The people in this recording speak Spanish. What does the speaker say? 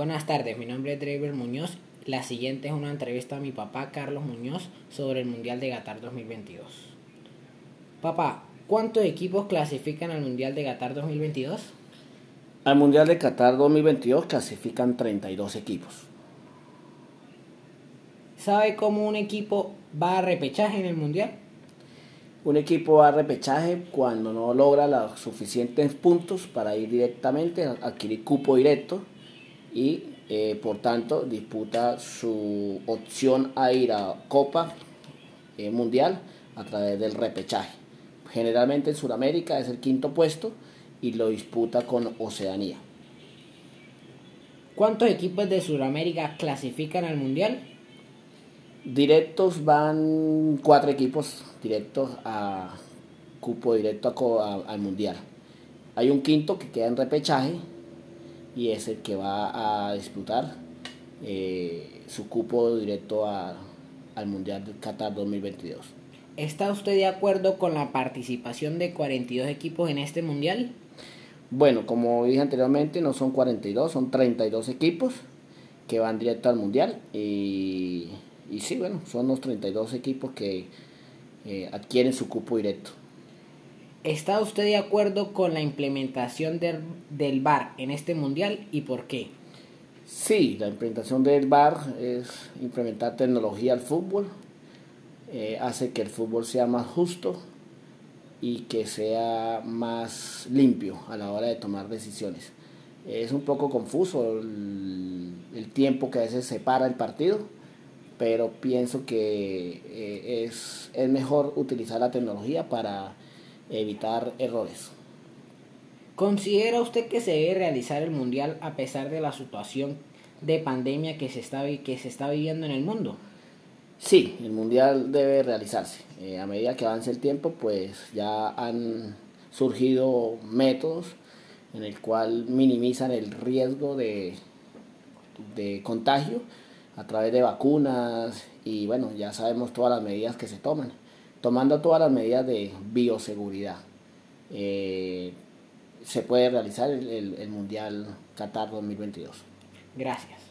Buenas tardes, mi nombre es Draver Muñoz. La siguiente es una entrevista a mi papá Carlos Muñoz sobre el Mundial de Qatar 2022. Papá, ¿cuántos equipos clasifican al Mundial de Qatar 2022? Al Mundial de Qatar 2022 clasifican 32 equipos. ¿Sabe cómo un equipo va a repechaje en el Mundial? Un equipo va a repechaje cuando no logra los suficientes puntos para ir directamente a adquirir cupo directo y eh, por tanto disputa su opción a ir a Copa eh, Mundial a través del repechaje. Generalmente en Sudamérica es el quinto puesto y lo disputa con Oceanía. ¿Cuántos equipos de Sudamérica clasifican al Mundial? Directos van cuatro equipos directos a cupo directo al mundial. Hay un quinto que queda en repechaje y es el que va a disputar eh, su cupo directo al mundial de Qatar 2022. ¿Está usted de acuerdo con la participación de 42 equipos en este mundial? Bueno, como dije anteriormente, no son 42, son 32 equipos que van directo al mundial y y sí, bueno, son los 32 equipos que eh, adquieren su cupo directo. ¿Está usted de acuerdo con la implementación del, del VAR en este mundial y por qué? Sí, la implementación del VAR es implementar tecnología al fútbol, eh, hace que el fútbol sea más justo y que sea más limpio a la hora de tomar decisiones. Es un poco confuso el, tiempo que a veces separa el partido pero pienso que eh, es, es mejor utilizar la tecnología para evitar errores. ¿Considera usted que se debe realizar el Mundial a pesar de la situación de pandemia que se está, que se está viviendo en el mundo? Sí, el Mundial debe realizarse. Eh, a medida que avance el tiempo, pues ya han surgido métodos en el cual minimizan el riesgo de, de contagio a través de vacunas y bueno, ya sabemos todas las medidas que se toman, tomando todas las medidas de bioseguridad. Eh, se puede realizar el, el Mundial Qatar 2022. Gracias.